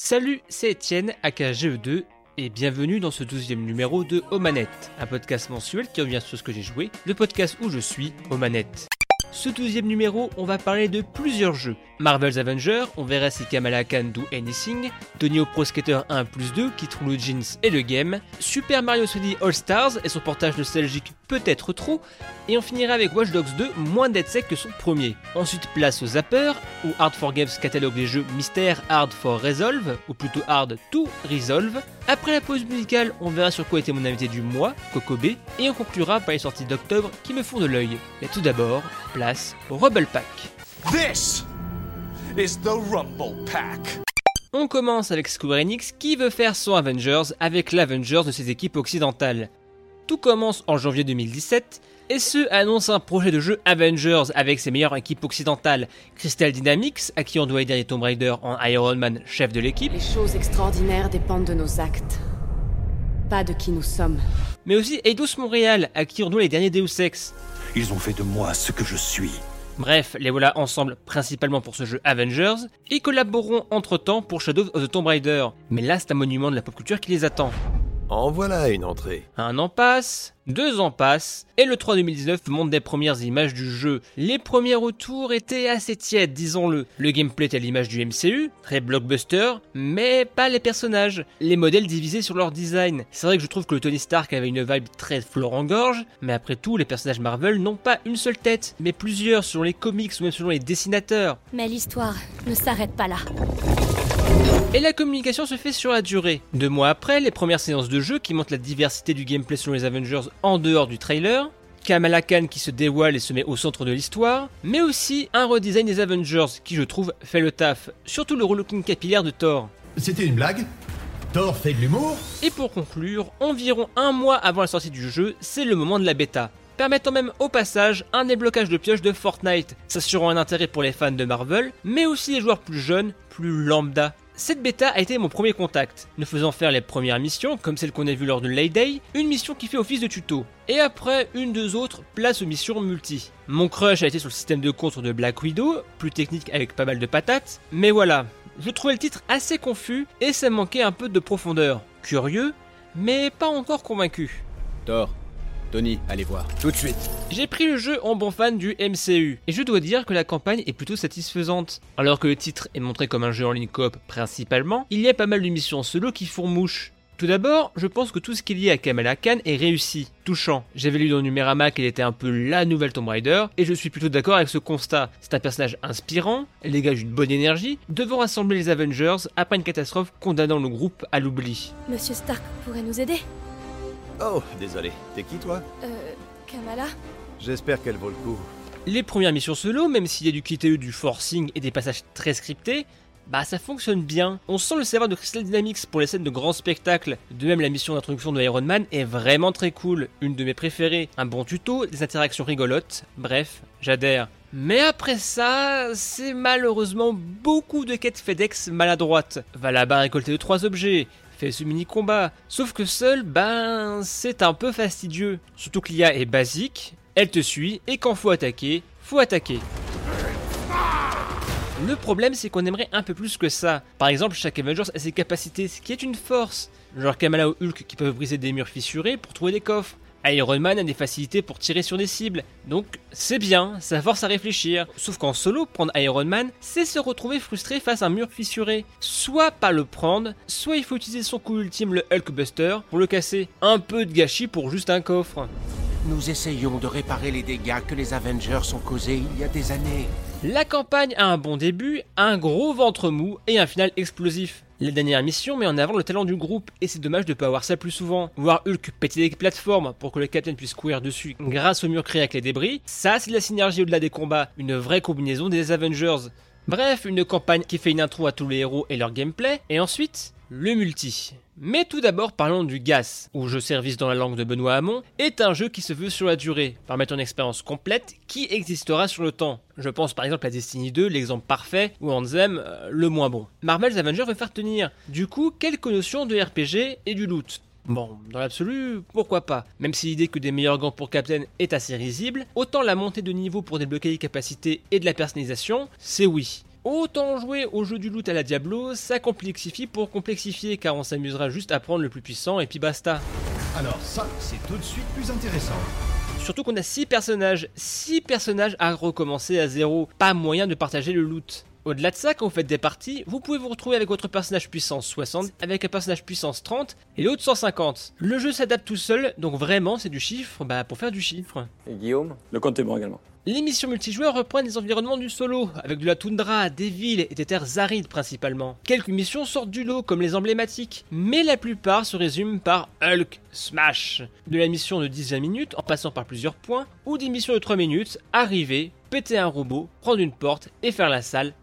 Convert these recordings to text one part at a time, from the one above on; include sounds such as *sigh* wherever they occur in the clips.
Salut, c'est Étienne, aka GE2, et bienvenue dans ce douzième numéro de Omanette, un podcast mensuel qui revient sur ce que j'ai joué, le podcast où je suis, Omanette. Ce douzième numéro, on va parler de plusieurs jeux. Marvel's Avengers, on verra si Kamala Khan do anything, Tony Pro Skater 1 plus 2 qui trouve le jeans et le game, Super Mario 3D All Stars et son portage nostalgique peut-être trop, et on finira avec Watch Dogs 2 moins dead sec que son premier. Ensuite place au Zapper, où Hard for Games catalogue les jeux Mystère Hard for Resolve, ou plutôt Hard to Resolve. Après la pause musicale, on verra sur quoi était mon invité du mois, Kokobé, et on conclura par les sorties d'octobre qui me font de l'œil. Mais tout d'abord, place au Rumble Pack. This is the Rumble Pack. On commence avec Square Enix qui veut faire son Avengers avec l'Avengers de ses équipes occidentales. Tout commence en janvier 2017 et ce annonce un projet de jeu Avengers avec ses meilleures équipes occidentales, Crystal Dynamics, à qui on doit aider les Tomb Raider en Iron Man, chef de l'équipe, Les choses extraordinaires dépendent de nos actes, pas de qui nous sommes. mais aussi Eidos Montréal, à qui on doit les derniers Deus Ex. Ils ont fait de moi ce que je suis. Bref, les voilà ensemble principalement pour ce jeu Avengers, et collaboreront entre-temps pour Shadow of the Tomb Raider. Mais là, c'est un monument de la pop culture qui les attend. En voilà une entrée. Un an passe, deux ans passent, et le 3 2019 montre des premières images du jeu. Les premiers retours étaient assez tièdes, disons-le. Le gameplay était à l'image du MCU, très blockbuster, mais pas les personnages. Les modèles divisés sur leur design. C'est vrai que je trouve que le Tony Stark avait une vibe très Florent-Gorge, mais après tout, les personnages Marvel n'ont pas une seule tête, mais plusieurs selon les comics ou même selon les dessinateurs. Mais l'histoire ne s'arrête pas là. Et la communication se fait sur la durée. Deux mois après, les premières séances de jeu qui montrent la diversité du gameplay selon les Avengers en dehors du trailer. Kamala Khan qui se dévoile et se met au centre de l'histoire, mais aussi un redesign des Avengers qui je trouve fait le taf, surtout le relooking capillaire de Thor. C'était une blague? Thor fait de l'humour? Et pour conclure, environ un mois avant la sortie du jeu, c'est le moment de la bêta, permettant même au passage un déblocage de pioches de Fortnite, s'assurant un intérêt pour les fans de Marvel, mais aussi les joueurs plus jeunes, plus lambda. Cette bêta a été mon premier contact, nous faisant faire les premières missions, comme celle qu'on a vue lors de Lay Day, une mission qui fait office de tuto, et après une deux autres, place aux missions multi. Mon crush a été sur le système de contre de Black Widow, plus technique avec pas mal de patates, mais voilà, je trouvais le titre assez confus et ça manquait un peu de profondeur. Curieux, mais pas encore convaincu. Thor, Tony, allez voir. Tout de suite. J'ai pris le jeu en bon fan du MCU, et je dois dire que la campagne est plutôt satisfaisante. Alors que le titre est montré comme un jeu en ligne coop principalement, il y a pas mal de missions solo qui font mouche. Tout d'abord, je pense que tout ce qui est lié à Kamala Khan est réussi, touchant. J'avais lu dans Numérama qu'elle était un peu la nouvelle Tomb Raider, et je suis plutôt d'accord avec ce constat. C'est un personnage inspirant, elle dégage une bonne énergie, devant rassembler les Avengers après une catastrophe condamnant le groupe à l'oubli. Monsieur Stark pourrait nous aider? Oh, désolé. T'es qui toi Euh, Kamala J'espère qu'elle vaut le coup. Les premières missions solo, même s'il y a du QTE, du forcing et des passages très scriptés, bah ça fonctionne bien. On sent le savoir de Crystal Dynamics pour les scènes de grands spectacles. De même, la mission d'introduction de Iron Man est vraiment très cool, une de mes préférées. Un bon tuto, des interactions rigolotes, bref, j'adhère. Mais après ça, c'est malheureusement beaucoup de quêtes FedEx maladroites. Va là-bas récolter 2 trois objets, fais ce mini combat. Sauf que seul, ben, c'est un peu fastidieux. Surtout que l'IA est basique, elle te suit, et quand faut attaquer, faut attaquer. Le problème, c'est qu'on aimerait un peu plus que ça. Par exemple, chaque Avengers a ses capacités, ce qui est une force. Genre Kamala ou Hulk qui peuvent briser des murs fissurés pour trouver des coffres. Iron Man a des facilités pour tirer sur des cibles. Donc, c'est bien, ça force à réfléchir. Sauf qu'en solo, prendre Iron Man, c'est se retrouver frustré face à un mur fissuré. Soit pas le prendre, soit il faut utiliser son coup ultime, le Hulkbuster, pour le casser. Un peu de gâchis pour juste un coffre. Nous essayons de réparer les dégâts que les Avengers ont causés il y a des années. La campagne a un bon début, un gros ventre mou et un final explosif. La dernière mission met en avant le talent du groupe et c'est dommage de pas avoir ça plus souvent. Voir Hulk péter des plateformes pour que le capitaine puisse courir dessus grâce au mur créé avec les débris, ça c'est de la synergie au-delà des combats, une vraie combinaison des Avengers. Bref, une campagne qui fait une intro à tous les héros et leur gameplay, et ensuite, le multi. Mais tout d'abord parlons du GAS, ou jeu service dans la langue de Benoît Hamon, est un jeu qui se veut sur la durée, permettant une expérience complète qui existera sur le temps. Je pense par exemple à Destiny 2, l'exemple parfait, ou Anthem, euh, le moins bon. Marvel's Avengers veut faire tenir. Du coup, quelques notions de RPG et du loot. Bon, dans l'absolu, pourquoi pas Même si l'idée que des meilleurs gants pour Captain est assez risible, autant la montée de niveau pour débloquer les capacités et de la personnalisation, c'est oui. Autant jouer au jeu du loot à la Diablo, ça complexifie pour complexifier car on s'amusera juste à prendre le plus puissant et puis basta. Alors ça, c'est tout de suite plus intéressant. Surtout qu'on a 6 personnages, 6 personnages à recommencer à zéro, pas moyen de partager le loot. Au-delà de ça, quand vous faites des parties, vous pouvez vous retrouver avec votre personnage puissance 60, avec un personnage puissance 30 et l'autre 150. Le jeu s'adapte tout seul, donc vraiment c'est du chiffre bah, pour faire du chiffre. Et Guillaume? Le compte est bon également. Les missions multijoueurs reprennent les environnements du solo, avec de la toundra, des villes et des terres arides principalement. Quelques missions sortent du lot, comme les emblématiques, mais la plupart se résument par Hulk Smash. De la mission de 10-20 minutes, en passant par plusieurs points, ou des missions de 3 minutes, arriver, péter un robot, prendre une porte et faire la salle.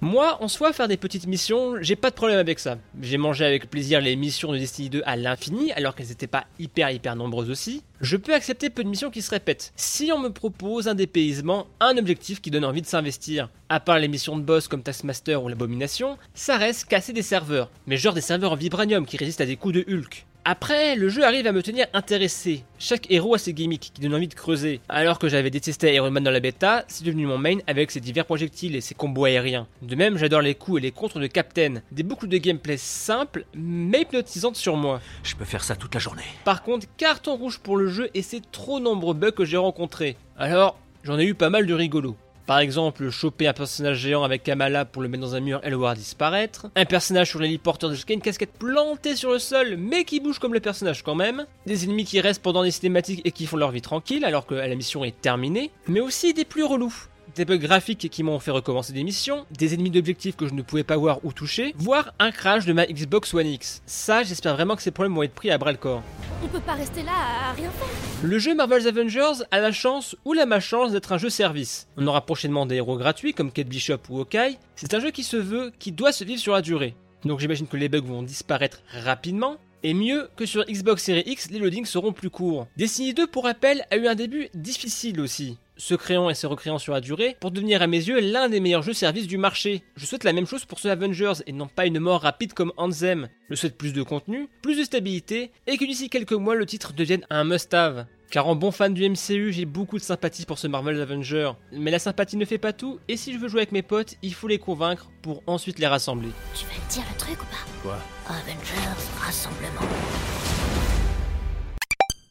Moi, en soi, faire des petites missions, j'ai pas de problème avec ça. J'ai mangé avec plaisir les missions de Destiny 2 à l'infini, alors qu'elles étaient pas hyper hyper nombreuses aussi. Je peux accepter peu de missions qui se répètent. Si on me propose un dépaysement, un objectif qui donne envie de s'investir. À part les missions de boss comme Taskmaster ou l'Abomination, ça reste casser des serveurs. Mais genre des serveurs en vibranium qui résistent à des coups de Hulk. Après, le jeu arrive à me tenir intéressé. Chaque héros a ses gimmicks qui donnent envie de creuser. Alors que j'avais détesté Iron Man dans la bêta, c'est devenu mon main avec ses divers projectiles et ses combos aériens. De même, j'adore les coups et les contres de Captain. Des boucles de gameplay simples, mais hypnotisantes sur moi. Je peux faire ça toute la journée. Par contre, carton rouge pour le jeu et c'est trop nombreux bugs que j'ai rencontrés. Alors, j'en ai eu pas mal de rigolos. Par exemple, choper un personnage géant avec Kamala pour le mettre dans un mur et le voir disparaître. Un personnage sur l'héliporteur jusqu'à une casquette plantée sur le sol, mais qui bouge comme le personnage quand même. Des ennemis qui restent pendant les cinématiques et qui font leur vie tranquille alors que la mission est terminée. Mais aussi des plus relous des bugs graphiques qui m'ont fait recommencer des missions, des ennemis d'objectifs que je ne pouvais pas voir ou toucher, voire un crash de ma Xbox One X. Ça, j'espère vraiment que ces problèmes vont être pris à bras le corps. On peut pas rester là à rien faire. Le jeu Marvel's Avengers a la chance ou la malchance d'être un jeu service. On aura prochainement des héros gratuits comme Kate Bishop ou Hawkeye. C'est un jeu qui se veut, qui doit se vivre sur la durée. Donc j'imagine que les bugs vont disparaître rapidement. Et mieux que sur Xbox Series X, les loadings seront plus courts. Destiny 2, pour rappel, a eu un début difficile aussi se créant et se recréant sur la durée, pour devenir à mes yeux l'un des meilleurs jeux services du marché. Je souhaite la même chose pour ce Avengers et non pas une mort rapide comme Anthem. Je souhaite plus de contenu, plus de stabilité et que d'ici quelques mois le titre devienne un must-have. Car en bon fan du MCU, j'ai beaucoup de sympathie pour ce Marvel Avenger. Mais la sympathie ne fait pas tout, et si je veux jouer avec mes potes, il faut les convaincre pour ensuite les rassembler. Tu vas te dire le truc ou pas? Quoi? Avengers, rassemblement.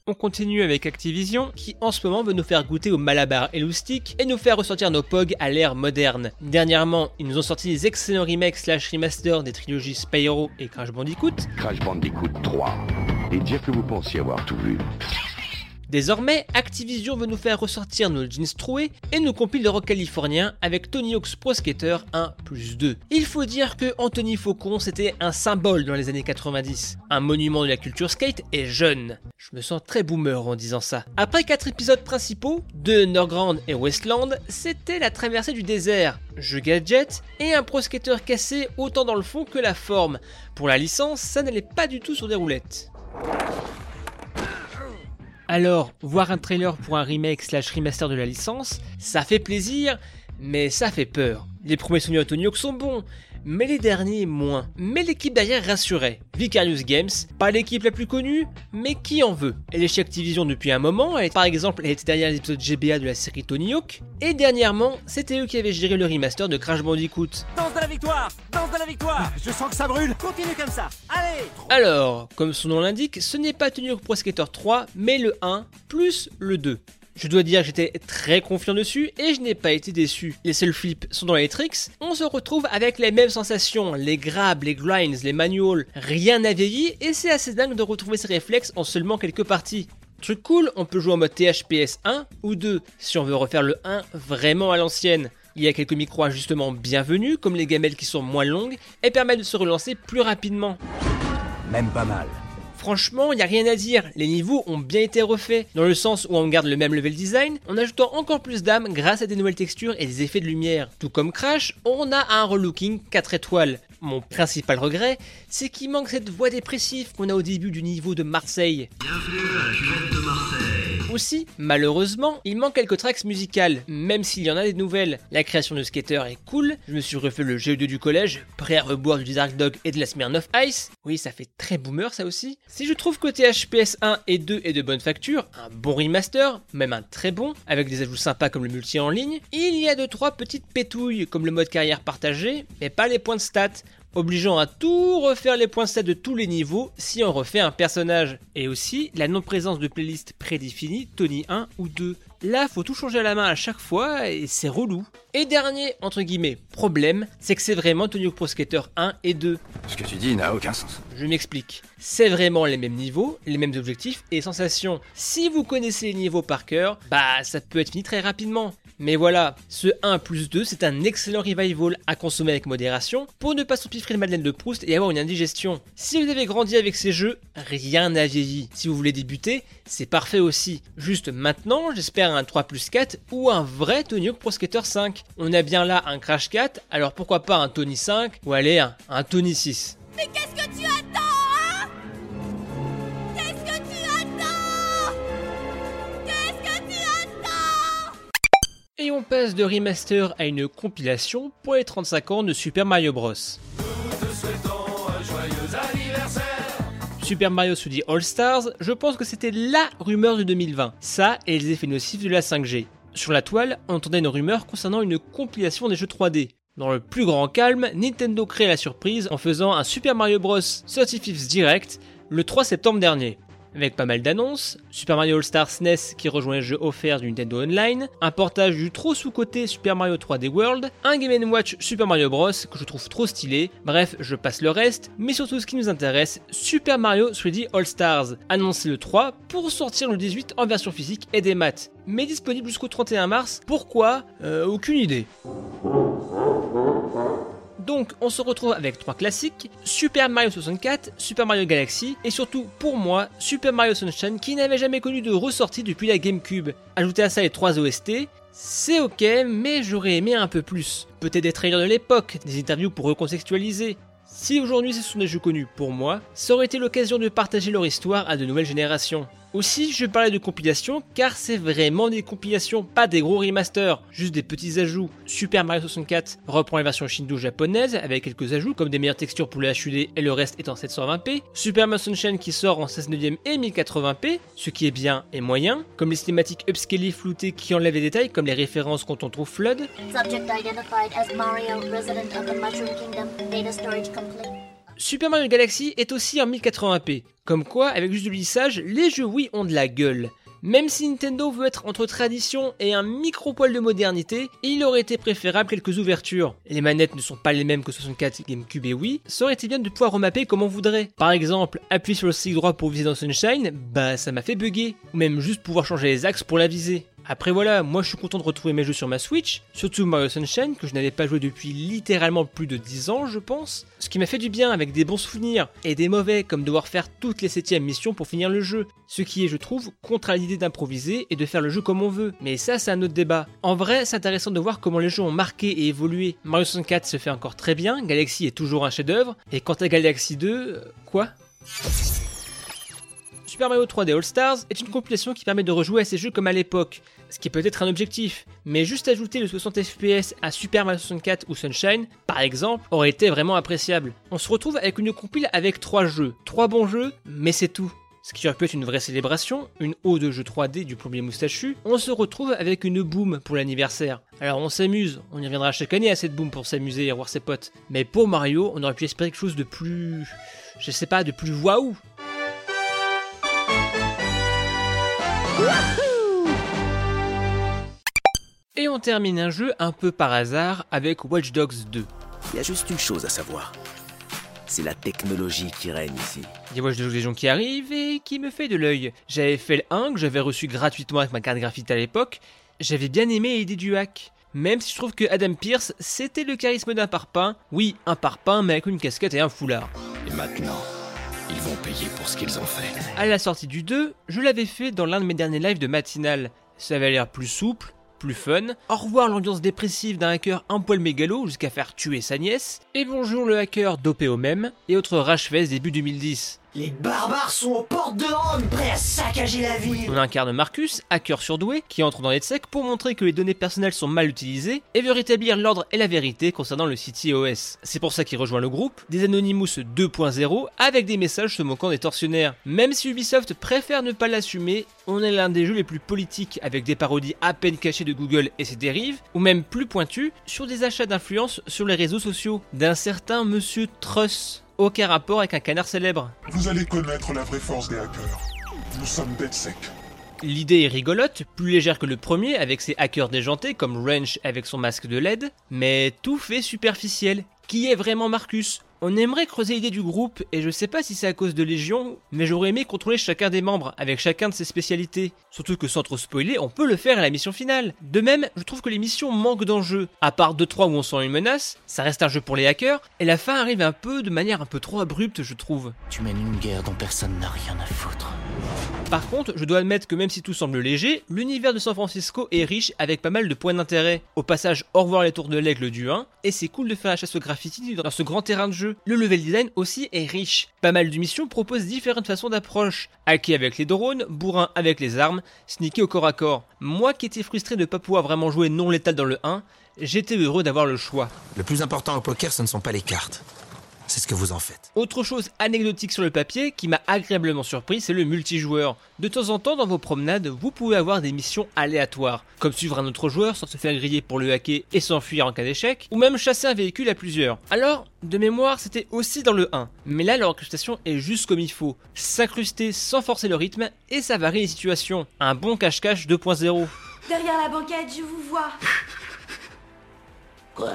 On continue avec Activision, qui en ce moment veut nous faire goûter au Malabar Eloustic et nous faire ressortir nos POG à l'ère moderne. Dernièrement, ils nous ont sorti des excellents remakes slash remasters des trilogies Spyro et Crash Bandicoot. Crash Bandicoot 3. Et dire que vous pensiez avoir tout vu. Désormais, Activision veut nous faire ressortir nos jeans troués et nous compile le rock californien avec Tony Hawk's Pro Skater 1 plus 2. Il faut dire que Anthony Faucon c'était un symbole dans les années 90, un monument de la culture skate et jeune. Je me sens très boomer en disant ça. Après 4 épisodes principaux, de Underground et Westland, c'était la traversée du désert, jeu gadget et un Pro Skater cassé autant dans le fond que la forme. Pour la licence, ça n'allait pas du tout sur des roulettes. Alors, voir un trailer pour un remake slash remaster de la licence, ça fait plaisir, mais ça fait peur. Les premiers souvenirs de Tony Hawk sont bons, mais les derniers moins. Mais l'équipe derrière rassurait. Vicarious Games, pas l'équipe la plus connue, mais qui en veut? Elle est chez Activision depuis un moment, elle, par exemple elle était derrière l'épisode GBA de la série Tony Hawk, et dernièrement, c'était eux qui avaient géré le remaster de Crash Bandicoot. Danse de la victoire Danse de la victoire Je sens que ça brûle Continue comme ça Allez Alors, comme son nom l'indique, ce n'est pas Tony Hawk Pro Skater 3, mais le 1 plus le 2. Je dois dire que j'étais très confiant dessus et je n'ai pas été déçu. Les seuls flips sont dans les tricks, on se retrouve avec les mêmes sensations, les grabs, les grinds, les manuals, rien n'a vieilli et c'est assez dingue de retrouver ces réflexes en seulement quelques parties. Truc cool, on peut jouer en mode THPS 1 ou 2 si on veut refaire le 1 vraiment à l'ancienne. Il y a quelques micro-ajustements bienvenus, comme les gamelles qui sont moins longues, et permettent de se relancer plus rapidement. Même pas mal. Franchement, il n'y a rien à dire, les niveaux ont bien été refaits, dans le sens où on garde le même level design, en ajoutant encore plus d'âme grâce à des nouvelles textures et des effets de lumière. Tout comme Crash, on a un relooking 4 étoiles. Mon principal regret, c'est qu'il manque cette voix dépressive qu'on a au début du niveau de Marseille. Aussi, malheureusement, il manque quelques tracks musicales, même s'il y en a des nouvelles. La création de Skater est cool, je me suis refait le GE2 du collège, prêt à reboire du Dark Dog et de la Smirnoff Ice. Oui, ça fait très boomer ça aussi. Si je trouve que THPS 1 et 2 est de bonne facture, un bon remaster, même un très bon, avec des ajouts sympas comme le multi en ligne, il y a 2-3 petites pétouilles comme le mode carrière partagé, mais pas les points de stats obligeant à tout refaire les points stats de tous les niveaux si on refait un personnage. Et aussi la non-présence de playlist prédéfinie Tony 1 ou 2. Là, faut tout changer à la main à chaque fois et c'est relou. Et dernier, entre guillemets, problème, c'est que c'est vraiment Tony Hawk Pro Skater 1 et 2. Ce que tu dis n'a aucun sens. Je m'explique. C'est vraiment les mêmes niveaux, les mêmes objectifs et sensations. Si vous connaissez les niveaux par cœur, bah ça peut être fini très rapidement. Mais voilà, ce 1 plus 2, c'est un excellent revival à consommer avec modération pour ne pas s'empiffrer de Madeleine de Proust et avoir une indigestion. Si vous avez grandi avec ces jeux, rien n'a vieilli. Si vous voulez débuter, c'est parfait aussi. Juste maintenant, j'espère un 3 plus 4 ou un vrai Tony Hawk Pro Skater 5. On a bien là un Crash 4, alors pourquoi pas un Tony 5 ou allez, un, un Tony 6. Mais qu'est-ce que tu attends, hein? Qu'est-ce que tu attends? Qu'est-ce que tu attends? Et on passe de remaster à une compilation pour les 35 ans de Super Mario Bros. Super Mario sous dit All Stars, je pense que c'était LA rumeur de 2020. Ça et les effets nocifs de la 5G. Sur la toile, on entendait une rumeur concernant une compilation des jeux 3D. Dans le plus grand calme, Nintendo crée la surprise en faisant un Super Mario Bros. 35th Direct le 3 septembre dernier. Avec pas mal d'annonces, Super Mario All-Star SNES qui rejoint les jeux offerts du Nintendo Online, un portage du trop sous-côté Super Mario 3D World, un Game Watch Super Mario Bros que je trouve trop stylé, bref, je passe le reste, mais surtout ce qui nous intéresse, Super Mario 3D All-Stars, annoncé le 3 pour sortir le 18 en version physique et des maths, mais disponible jusqu'au 31 mars, pourquoi? Euh, Aucune idée. Donc on se retrouve avec trois classiques, Super Mario 64, Super Mario Galaxy et surtout pour moi Super Mario Sunshine qui n'avait jamais connu de ressortie depuis la GameCube. Ajoutez à ça les trois OST, c'est ok mais j'aurais aimé un peu plus. Peut-être des trailers de l'époque, des interviews pour recontextualiser. Si aujourd'hui ce sont des jeux connus pour moi, ça aurait été l'occasion de partager leur histoire à de nouvelles générations. Aussi, je parlais de compilations car c'est vraiment des compilations, pas des gros remasters, juste des petits ajouts. Super Mario 64 reprend la version Shindo japonaise avec quelques ajouts comme des meilleures textures pour le HUD et le reste étant 720p. Super Mario Sunshine qui sort en 16 neuvième et 1080p, ce qui est bien et moyen, comme les cinématiques upscalées floutées qui enlèvent les détails comme les références quand on trouve Flood. Super Mario Galaxy est aussi en 1080p. Comme quoi, avec juste du lissage, les jeux Wii ont de la gueule. Même si Nintendo veut être entre tradition et un micro-poil de modernité, il aurait été préférable quelques ouvertures. Les manettes ne sont pas les mêmes que 64, GameCube et Wii, ça aurait été bien de pouvoir remapper comme on voudrait? Par exemple, appuyer sur le stick droit pour viser dans Sunshine, bah ça m'a fait bugger. Ou même juste pouvoir changer les axes pour la viser. Après voilà, moi je suis content de retrouver mes jeux sur ma Switch, surtout Mario Sunshine que je n'avais pas joué depuis littéralement plus de 10 ans je pense, ce qui m'a fait du bien avec des bons souvenirs et des mauvais comme devoir faire toutes les 7 missions pour finir le jeu, ce qui est je trouve contre l'idée d'improviser et de faire le jeu comme on veut, mais ça c'est un autre débat. En vrai c'est intéressant de voir comment les jeux ont marqué et évolué, Mario 64 se fait encore très bien, Galaxy est toujours un chef d'œuvre et quant à Galaxy 2, euh, quoi? Super Mario 3D All Stars est une compilation qui permet de rejouer à ces jeux comme à l'époque, ce qui peut être un objectif, mais juste ajouter le 60 FPS à Super Mario 64 ou Sunshine, par exemple, aurait été vraiment appréciable. On se retrouve avec une compile avec 3 jeux, 3 bons jeux, mais c'est tout. Ce qui aurait pu être une vraie célébration, une ode de jeu 3D du plombier moustachu, on se retrouve avec une boom pour l'anniversaire. Alors on s'amuse, on y reviendra chaque année à cette boom pour s'amuser et revoir ses potes. Mais pour Mario, on aurait pu espérer quelque chose de plus... Je sais pas, de plus waouh *laughs* on termine un jeu un peu par hasard avec Watch Dogs 2. Il y a juste une chose à savoir. C'est la technologie qui règne ici. Il y a Watch Dogs Legion qui arrive et qui me fait de l'œil. J'avais fait le 1 que j'avais reçu gratuitement avec ma carte graphique à l'époque. J'avais bien aimé l'idée du hack. Même si je trouve que Adam Pierce, c'était le charisme d'un parpaing. Oui, un parpaing, mais avec une casquette et un foulard. Et maintenant, ils vont payer pour ce qu'ils ont fait. À la sortie du 2, je l'avais fait dans l'un de mes derniers lives de matinale. Ça avait l'air plus souple, plus fun. Au revoir l'ambiance dépressive d'un hacker un poil mégalo jusqu'à faire tuer sa nièce. Et bonjour le hacker dopé au même et autres rage-fest début 2010. Les barbares sont aux portes de Rome, prêts à saccager la ville. On incarne Marcus, hacker surdoué, qui entre dans l'EDSEC pour montrer que les données personnelles sont mal utilisées et veut rétablir l'ordre et la vérité concernant le City OS. C'est pour ça qu'il rejoint le groupe, des Anonymous 2.0, avec des messages se moquant des tortionnaires. Même si Ubisoft préfère ne pas l'assumer, on est l'un des jeux les plus politiques avec des parodies à peine cachées de Google et ses dérives, ou même plus pointues, sur des achats d'influence sur les réseaux sociaux d'un certain Monsieur Truss aucun rapport avec un canard célèbre. Vous allez connaître la vraie force des hackers. Nous sommes sec. L'idée est rigolote, plus légère que le premier avec ses hackers déjantés comme Wrench avec son masque de LED, mais tout fait superficiel. Qui est vraiment Marcus? On aimerait creuser l'idée du groupe, et je sais pas si c'est à cause de Légion, mais j'aurais aimé contrôler chacun des membres, avec chacun de ses spécialités. Surtout que sans trop spoiler, on peut le faire à la mission finale. De même, je trouve que les missions manquent d'enjeux. À part 2-3 où on sent une menace, ça reste un jeu pour les hackers, et la fin arrive un peu de manière un peu trop abrupte, je trouve. Tu mènes une guerre dont personne n'a rien à foutre. Par contre, je dois admettre que même si tout semble léger, l'univers de San Francisco est riche avec pas mal de points d'intérêt. Au passage, au revoir les tours de l'aigle du 1, et c'est cool de faire la chasse au graffiti dans ce grand terrain de jeu. Le level design aussi est riche. Pas mal de missions proposent différentes façons d'approche. Hacker avec les drones, bourrin avec les armes, sneaker au corps à corps. Moi qui étais frustré de ne pas pouvoir vraiment jouer non létal dans le 1, j'étais heureux d'avoir le choix. Le plus important au poker, ce ne sont pas les cartes c'est ce que vous en faites. Autre chose anecdotique sur le papier qui m'a agréablement surpris, c'est le multijoueur. De temps en temps, dans vos promenades, vous pouvez avoir des missions aléatoires, comme suivre un autre joueur sans se faire griller pour le hacker et s'enfuir en cas d'échec, ou même chasser un véhicule à plusieurs. Alors, de mémoire, c'était aussi dans le 1, mais là, l'orchestration est juste comme il faut. S'incruster sans forcer le rythme, et ça varie les situations. Un bon cache-cache 2.0. Derrière la banquette, je vous vois. Quoi?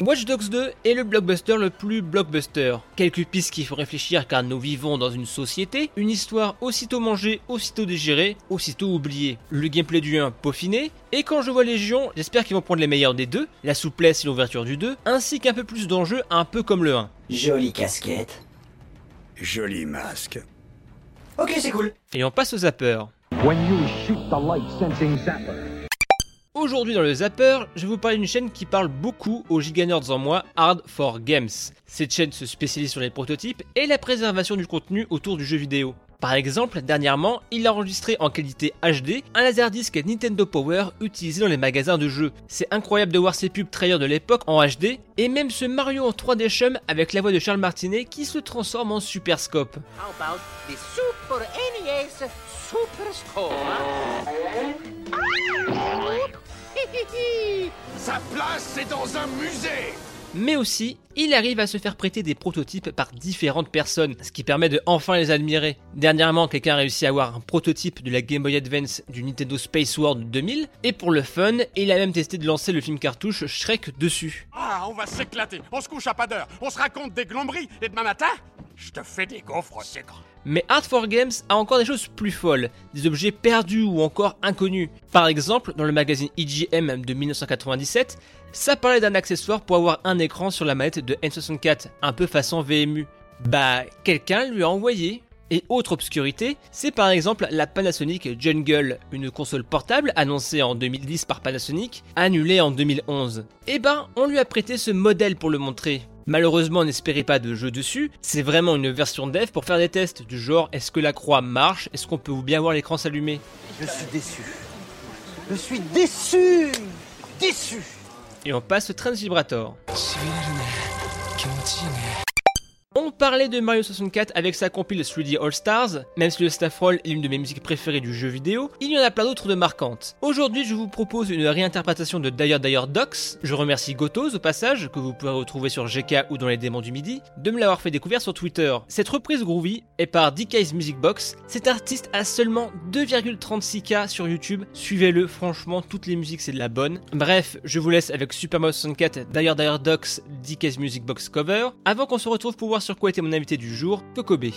Watch Dogs 2 est le blockbuster le plus blockbuster. Quelques pistes qui font réfléchir car nous vivons dans une société, une histoire aussitôt mangée, aussitôt digérée, aussitôt oubliée. Le gameplay du 1 peaufiné, et quand je vois Légion, j'espère qu'ils vont prendre les meilleurs des deux, la souplesse et l'ouverture du 2, ainsi qu'un peu plus d'enjeux un peu comme le 1. Jolie casquette. Joli masque. Ok, c'est cool. Et on passe au zapper. When you shoot the light sensing zapper. Aujourd'hui dans le Zapper, je vais vous parler d'une chaîne qui parle beaucoup aux giganerds en moi, Hard for Games. Cette chaîne se spécialise sur les prototypes et la préservation du contenu autour du jeu vidéo. Par exemple, dernièrement, il a enregistré en qualité HD un laserdisc Nintendo Power utilisé dans les magasins de jeux. C'est incroyable de voir ces pubs trahir de l'époque en HD, et même ce Mario en 3D chum avec la voix de Charles Martinet qui se transforme en Super Scope. Super NES Super Scope *laughs* Sa place, c'est dans un musée mais aussi il arrive à se faire prêter des prototypes par différentes personnes, ce qui permet de enfin les admirer. Dernièrement, quelqu'un a réussi à avoir un prototype de la Game Boy Advance du Nintendo Space World 2000, et pour le fun, il a même testé de lancer le film cartouche Shrek dessus. Ah, on va s'éclater, on se couche à pas d'heure, on se raconte des glombris, et demain matin, je te fais des gaufres au sucre. Mais Art for Games a encore des choses plus folles, des objets perdus ou encore inconnus. Par exemple, dans le magazine EGM de 1997, ça parlait d'un accessoire pour avoir un écran sur la manette de N64, un peu façon VMU. Bah, quelqu'un lui a envoyé. Et autre obscurité, c'est par exemple la Panasonic Jungle, une console portable annoncée en 2010 par Panasonic, annulée en 2011. Et ben, on lui a prêté ce modèle pour le montrer. Malheureusement, n'espérez pas de jeu dessus, c'est vraiment une version dev pour faire des tests du genre est-ce que la croix marche, est-ce qu'on peut bien voir l'écran s'allumer? Je suis déçu. Je suis déçu. Déçu. Et on passe au Trans Vibrator. On parlait de Mario 64 avec sa compile 3D All Stars, même si le staff roll est l'une de mes musiques préférées du jeu vidéo, il y en a plein d'autres de marquantes. Aujourd'hui, je vous propose une réinterprétation de Dire Dire Docs. Je remercie Gotos au passage, que vous pourrez retrouver sur GK ou dans les démons du midi, de me l'avoir fait découvrir sur Twitter. Cette reprise groovy est par DK's Music Box. Cet artiste a seulement 2,36k sur YouTube. Suivez-le, franchement, toutes les musiques c'est de la bonne. Bref, je vous laisse avec Super Mario 64 Dire Dire Docs DK's Music Box cover, avant qu'on se retrouve pour voir sur quoi était mon invité du jour, Kokobé.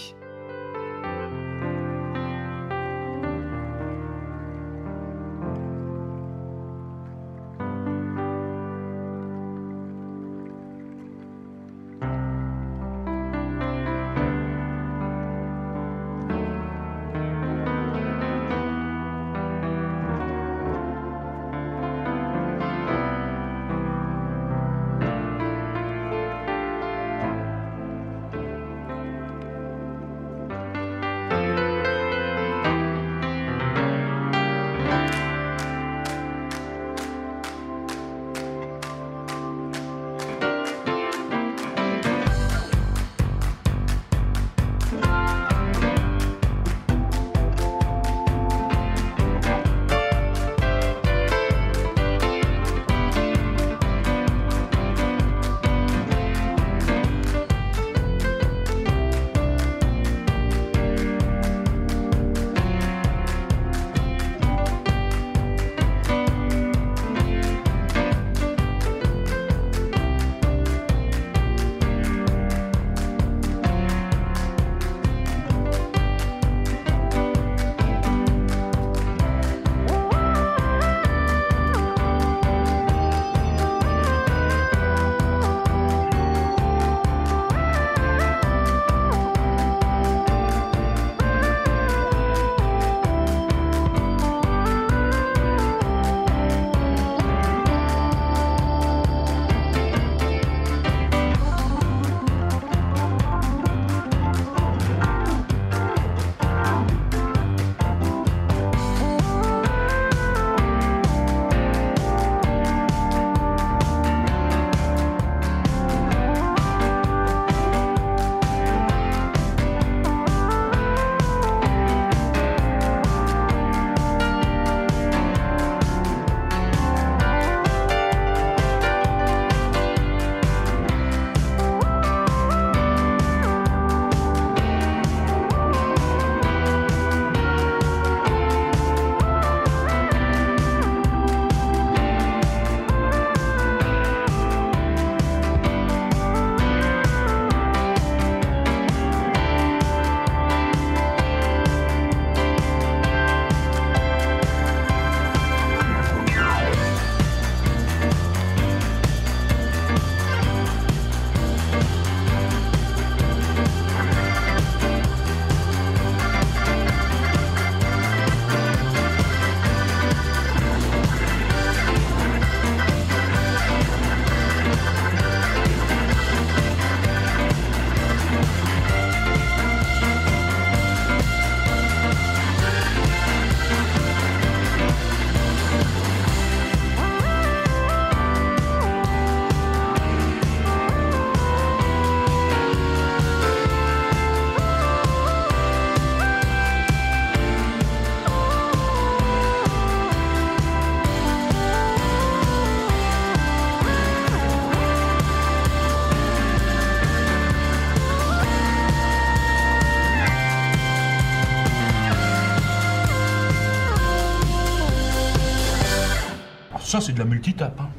C'est de la multitape. Hein.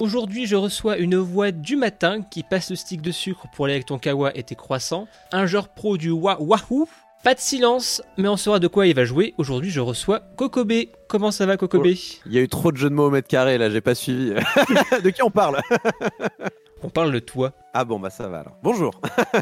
Aujourd'hui, je reçois une voix du matin qui passe le stick de sucre pour aller avec ton kawa et tes croissants, un joueur pro du wa Wahoo. Pas de silence, mais on saura de quoi il va jouer. Aujourd'hui, je reçois Kokobé. Comment ça va, Kokobé Il y a eu trop de jeux de mots au mètre carré là, j'ai pas suivi. *laughs* de qui on parle? *laughs* On parle de toi. Ah bon, bah ça va alors. Bonjour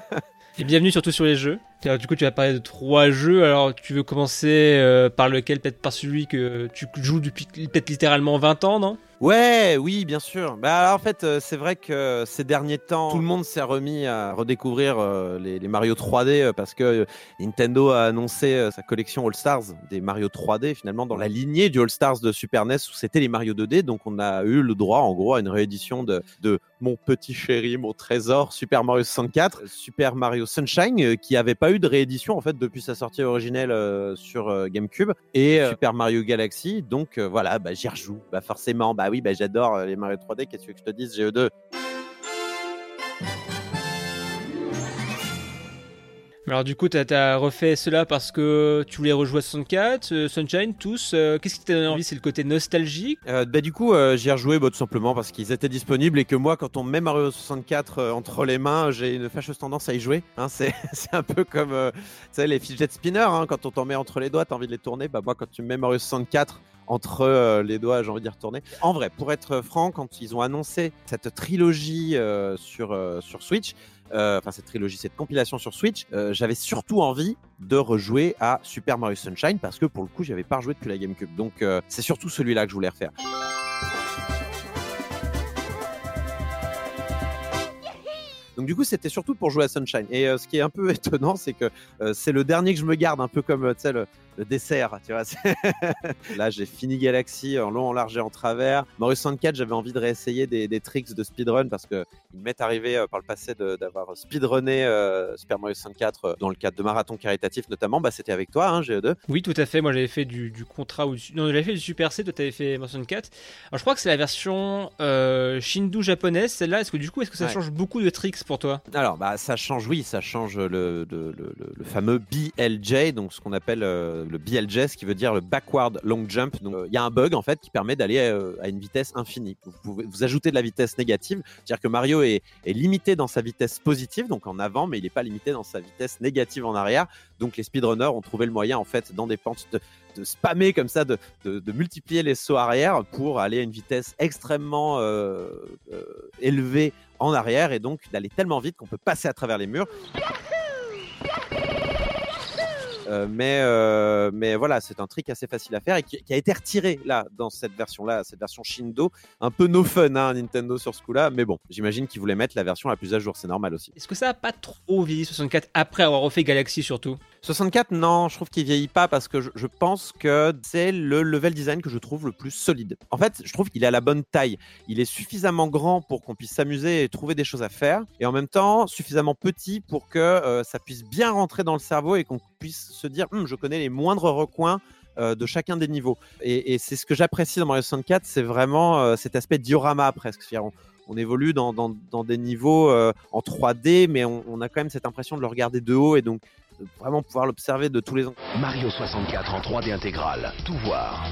*laughs* Et bienvenue surtout sur les jeux. Alors, du coup, tu vas parler de trois jeux. Alors, tu veux commencer euh, par lequel Peut-être par celui que tu joues depuis peut-être littéralement 20 ans, non? Ouais, oui, bien sûr. Bah, en fait, euh, c'est vrai que ces derniers temps, tout le monde s'est remis à redécouvrir euh, les, Mario 3D parce que Nintendo a annoncé sa collection All Stars des Mario 3D finalement dans la lignée du All Stars de Super NES où c'était les Mario 2D. Donc, on a eu le droit, en gros, à une réédition de, de mon petit chéri, mon trésor, Super Mario 64, Super Mario Sunshine, qui avait pas eu de réédition en fait depuis sa sortie originelle euh, sur euh, GameCube et euh, Super Mario Galaxy. Donc voilà, bah, j'y rejoue. Bah forcément, bah oui, bah, j'adore les Mario 3D. Qu'est-ce que je te dise, GE2 Alors du coup, tu as, refait cela parce que tu voulais rejouer 64, euh, Sunshine, tous. Euh, qu'est-ce qui t'a donné envie? C'est le côté nostalgique? Euh, bah, Du coup, j'y ai rejoué bah, tout simplement parce qu'ils étaient disponibles et que moi, quand on met Mario 64 entre les mains, j'ai une fâcheuse tendance à y jouer. Hein, *laughs* c'est un peu comme les fidget spinners. Hein, quand on t'en met entre les doigts, tu as envie de les tourner. Bah, moi, quand tu mets Mario 64 entre les doigts, j'ai envie de retourner. En vrai, pour être franc, quand ils ont annoncé cette trilogie sur, sur Switch, euh, enfin cette trilogie, cette compilation sur Switch, euh, j'avais surtout envie de rejouer à Super Mario Sunshine parce que pour le coup, j'avais pas rejoué depuis la GameCube. Donc euh, c'est surtout celui-là que je voulais refaire. Donc du coup, c'était surtout pour jouer à Sunshine. Et ce qui est un peu *laughs* étonnant, c'est que c'est le dernier que je me garde, un peu comme le, le dessert, tu vois. *laughs* Là, j'ai fini Galaxy en long, en large et en travers. Mario 64, j'avais envie de réessayer des, tricks de speedrun parce que il m'est arrivé euh, par le passé d'avoir speedrunné euh, Super Mario 64 euh, dans le cadre de marathons caritatifs notamment. Bah, c'était avec toi, hein, GE2. Oui, tout à fait. Moi, j'avais fait du, contrat ou non, j'avais fait du Super C. Toi, t'avais fait Mario 64. Alors, je crois que c'est la version Shindu japonaise. Celle-là, est-ce que du coup, est-ce que ça change beaucoup de tricks pour toi? Alors, bah, ça change. Oui, ça change le, le, le fameux BLJ, donc ce qu'on appelle le BLJ, ce qui veut dire le backward long jump. Donc, euh, il y a un bug en fait qui permet d'aller euh, à une vitesse infinie. Vous pouvez vous ajouter de la vitesse négative, c'est-à-dire que Mario est, limité dans sa vitesse positive, donc en avant, mais il n'est pas limité dans sa vitesse négative en arrière. Donc, les speedrunners ont trouvé le moyen en fait dans des pentes de, spammer comme ça, de, multiplier les sauts arrière pour aller à une vitesse extrêmement euh, élevée en arrière et donc d'aller tellement vite qu'on peut passer à travers les murs. Mais, euh, mais voilà, c'est un trick assez facile à faire et qui, a été retiré là dans cette version-là, cette version Shindo. Un peu no fun, hein, Nintendo sur ce coup-là, mais bon, j'imagine qu'ils voulaient mettre la version la plus à jour, c'est normal aussi. Est-ce que ça a pas trop vieilli 64 après avoir refait Galaxy surtout? 64, non, je trouve qu'il vieillit pas parce que je, pense que c'est le level design que je trouve le plus solide. En fait, je trouve qu'il à la bonne taille. Il est suffisamment grand pour qu'on puisse s'amuser et trouver des choses à faire, et en même temps suffisamment petit pour que euh, ça puisse bien rentrer dans le cerveau et qu'on puisse se dire, hum, je connais les moindres recoins euh, de chacun des niveaux. Et, c'est ce que j'apprécie dans Mario 64, c'est vraiment euh, cet aspect diorama presque. On, on, évolue dans, des niveaux en 3D, mais on, on, a quand même cette impression de le regarder de haut et donc vraiment pouvoir l'observer de tous les ans. Mario 64 en 3D intégral, tout voir,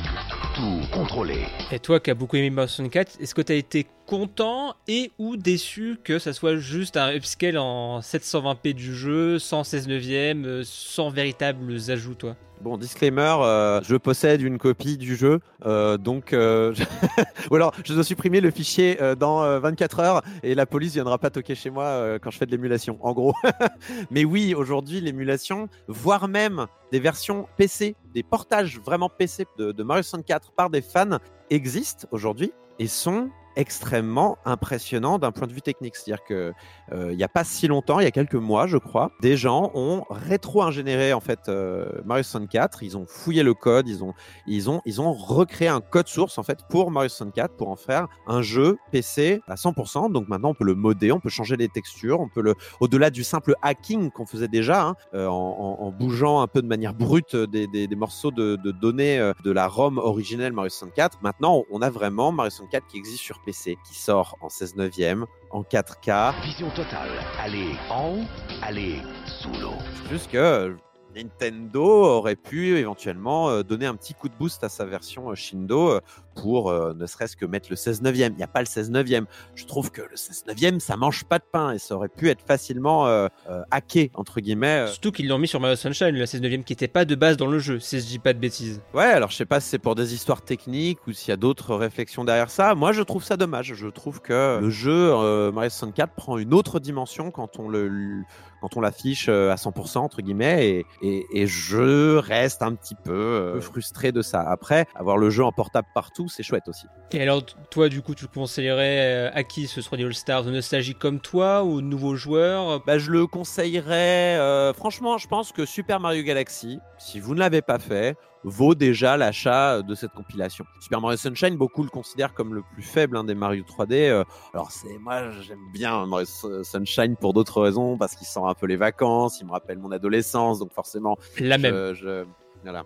tout contrôler. Et toi qui as beaucoup aimé Mario 64, est-ce que tu as été content et ou déçu que ça soit juste un upscale en 720p du jeu, sans 16 neuvième, euh, sans véritables ajouts toi Bon, disclaimer, euh, je possède une copie du jeu, euh, donc *laughs* ou alors je dois supprimer le fichier dans 24 heures et la police viendra pas toquer chez moi quand je fais de l'émulation. En gros, *laughs* mais oui, aujourd'hui l'émulation, voire même des versions PC, des portages vraiment PC de, de Mario 64 par des fans existent aujourd'hui et sont extrêmement impressionnant d'un point de vue technique. C'est-à-dire que euh, il n'y a pas si longtemps, il y a quelques mois, je crois, des gens ont rétro-ingénéré en fait euh, Mario 64. Ils ont fouillé le code, ils ont, ils ont, ils ont recréé un code source en fait pour Mario 64 pour en faire un jeu PC à 100%. Donc maintenant, on peut le modder, on peut changer les textures, on peut le, au-delà du simple hacking qu'on faisait déjà, hein, euh, en, bougeant un peu de manière brute des, des, morceaux de, de données de la ROM originelle Mario 64. Maintenant, on a vraiment Mario 64 qui existe sur PC qui sort en 16 neuvième, en 4K. Vision totale. Allez en haut, allez sous l'eau. Juste que Nintendo aurait pu éventuellement euh, donner un petit coup de boost à sa version euh, Shindo euh, pour euh, ne serait-ce que mettre le 16 neuvième. Il n'y a pas le 16 neuvième. Je trouve que le 16 neuvième, ça mange pas de pain et ça aurait pu être facilement euh, euh, hacké, entre guillemets. Surtout qu'ils l'ont mis sur Mario Sunshine, la 16 9 qui était pas de base dans le jeu, si je dis pas de bêtises. Ouais, alors je sais pas si c'est pour des histoires techniques ou s'il y a d'autres réflexions derrière ça. Moi, je trouve ça dommage. Je trouve que le jeu Mario 64 prend une autre dimension quand on le quand on l'affiche euh, à 100% entre guillemets et, et, et je reste un petit peu euh, frustré de ça. Après, avoir le jeu en portable partout, c'est chouette aussi. Et alors, toi, du coup, tu le conseillerais euh, à qui ce sera des All-Stars De nostalgiques comme toi ou de nouveaux joueurs? Bah, je le conseillerais. euh, franchement, je pense que Super Mario Galaxy, si vous ne l'avez pas fait, vaut déjà l'achat de cette compilation. Super Mario Sunshine, beaucoup le considèrent comme le plus faible hein, des Mario 3D. euh, alors c'est moi, j'aime bien Mario Su- Sunshine pour d'autres raisons, parce qu'il sent un peu les vacances, il me rappelle mon adolescence, donc forcément. La je- même. je- voilà.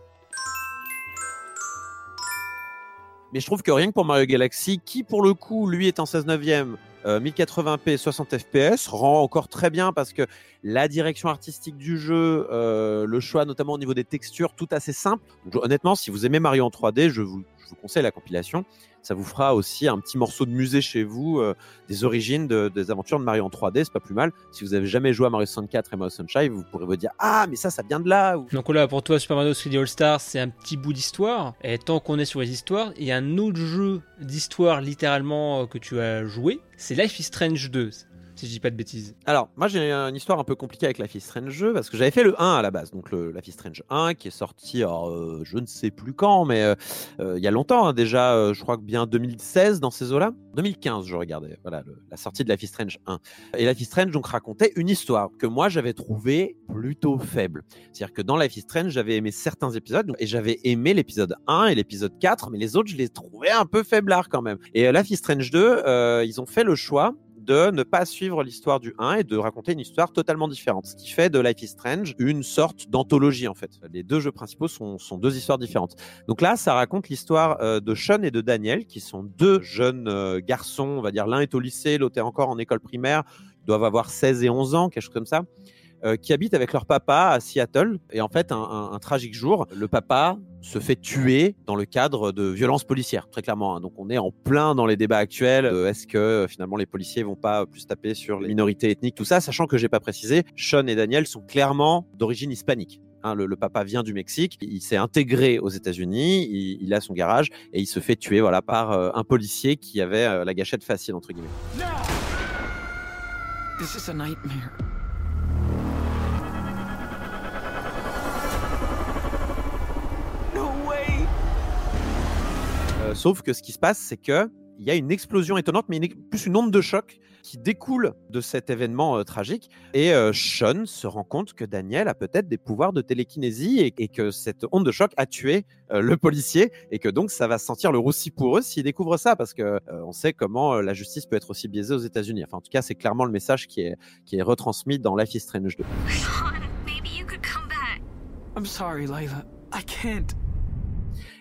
Mais je trouve que rien que pour Mario Galaxy, qui pour le coup, lui est en 16 neuvième, euh, 1080p 60 fps, rend encore très bien parce que la direction artistique du jeu, euh, le choix notamment au niveau des textures, tout assez simple. Donc, honnêtement, si vous aimez Mario en 3D, je vous, je vous conseille la compilation. Ça vous fera aussi un petit morceau de musée chez vous, euh, des origines de- des aventures de Mario en 3D, c'est pas plus mal. Si vous avez jamais joué à Mario 64 et Mario Sunshine, vous pourrez vous dire Ah, mais ça, ça vient de là. ou- Donc là, pour toi, Super Mario 3D All-Stars, c'est un petit bout d'histoire. Et tant qu'on est sur les histoires, il y a un autre jeu d'histoire littéralement euh, que tu as joué. C'est Life is Strange 2, si je dis pas de bêtises. Alors, moi j'ai une histoire un peu compliquée avec Life is Strange parce que j'avais fait le 1 à la base, donc le Life is Strange 1 qui est sorti, euh, je ne sais plus quand, mais euh, euh, il y a longtemps hein, déjà, je crois que bien 2016 dans ces eaux-là. 2015, je regardais, voilà, la sortie de Life is Strange 1. Et Life is Strange donc racontait une histoire que moi j'avais trouvée plutôt faible. C'est-à-dire que dans Life is Strange, j'avais aimé certains épisodes et j'avais aimé l'épisode 1 et l'épisode 4, mais les autres, je les trouvais un peu faiblards quand même. Et Life is Strange 2, euh, ils ont fait le choix de ne pas suivre l'histoire du 1 et de raconter une histoire totalement différente. Ce qui fait de Life is Strange une sorte d'anthologie en fait. Les deux jeux principaux sont, sont deux histoires différentes. Donc là, ça raconte l'histoire euh, de Sean et de Daniel, qui sont deux jeunes euh, garçons, on va dire l'un est au lycée, l'autre est encore en école primaire, ils doivent avoir 16 et 11 ans, quelque chose comme ça. Euh, qui habitent avec leur papa à Seattle. Et en fait, un, tragique jour, le papa se fait tuer dans le cadre de violences policières, très clairement. hein. Donc on est en plein dans les débats actuels. Euh, Est-ce que euh, finalement les policiers vont pas plus taper sur les minorités ethniques, tout ça, sachant que j'ai pas précisé, Sean et Daniel sont clairement d'origine hispanique. Hein, le, papa vient du Mexique, il s'est intégré aux États-Unis, il, a son garage et il se fait tuer voilà par un policier qui avait la gâchette facile entre guillemets. This is a nightmare. Sauf que ce qui se passe, c'est que il y a une explosion étonnante, mais une- plus une onde de choc qui découle de cet événement euh, tragique. Et euh, Sean se rend compte que Daniel a peut-être des pouvoirs de télékinésie et, et que cette onde de choc a tué euh, le policier et que donc ça va sentir le roussi pour eux s'ils découvrent ça parce que euh, on sait comment euh, la justice peut être aussi biaisée aux États-Unis. Enfin, en tout cas, c'est clairement le message qui est, qui est retransmis dans Life is Strange 2. I'm sorry, Layla. I can't.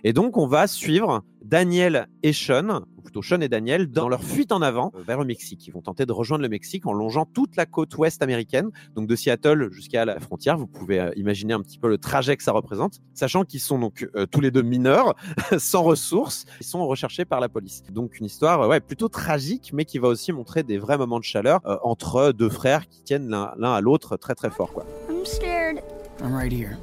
Et donc, on va suivre Daniel et Sean, ou plutôt Sean et Daniel, dans leur fuite en avant vers le Mexique. Ils vont tenter de rejoindre le Mexique en longeant toute la côte ouest américaine, donc de Seattle jusqu'à la frontière. Vous pouvez euh, imaginer un petit peu le trajet que ça représente, sachant qu'ils sont donc euh, tous les deux mineurs, *laughs* sans ressources, ils sont recherchés par la police. Donc une histoire euh, ouais, plutôt tragique, mais qui va aussi montrer des vrais moments de chaleur euh, entre deux frères qui tiennent l'un l'un à l'autre très très fort. Quoi. I'm scared. I'm right here.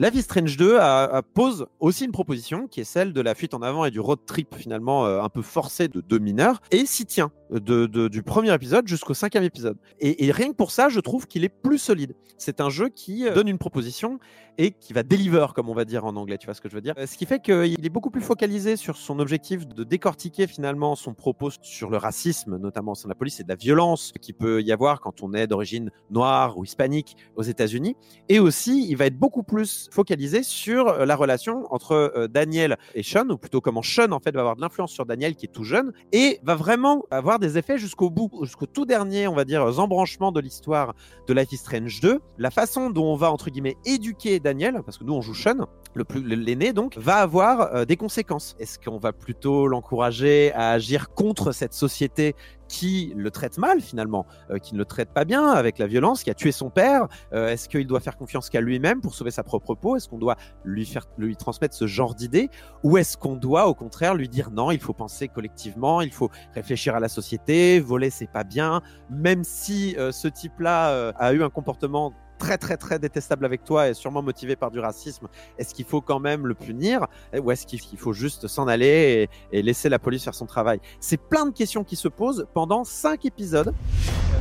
Life is Strange 2 a- a- pose aussi une proposition qui est celle de la fuite en avant et du road trip finalement euh, un peu forcé de deux mineurs et s'y tient du premier épisode jusqu'au cinquième épisode. Et, rien que pour ça, je trouve qu'il est plus solide. C'est un jeu qui euh, donne une proposition et qui va deliver, comme on va dire en anglais, tu vois ce que je veux dire. Euh, Ce qui fait qu'il est beaucoup plus focalisé sur son objectif de décortiquer finalement son propos sur le racisme, notamment de la police, et de la violence qu'il peut y avoir quand on est d'origine noire ou hispanique aux États-Unis. Et aussi, il va être beaucoup plus focalisé sur euh, la relation entre euh, Daniel et Sean, ou plutôt comment Sean en fait va avoir de l'influence sur Daniel qui est tout jeune, et va vraiment avoir des effets jusqu'au bout, jusqu'au tout dernier, on va dire, euh, embranchement de l'histoire de Life is Strange 2. La façon dont on va, entre guillemets, éduquer Daniel, parce que nous on joue Sean, le plus l'aîné donc, va avoir des conséquences. Est-ce qu'on va plutôt l'encourager à agir contre cette société qui le traite mal finalement, euh, qui ne le traite pas bien avec la violence, qui a tué son père. Euh, est-ce qu'il doit faire confiance qu'à lui-même pour sauver sa propre peau? Est-ce qu'on doit lui faire lui transmettre ce genre d'idées? Ou est-ce qu'on doit au contraire lui dire non, il faut penser collectivement, il faut réfléchir à la société, voler c'est pas bien, même si euh, ce type-là a eu un comportement très très très détestable avec toi et sûrement motivé par du racisme, est-ce qu'il faut quand même le punir ou est-ce qu'il faut juste s'en aller et, et, laisser la police faire son travail? C'est plein de questions qui se posent pendant cinq épisodes.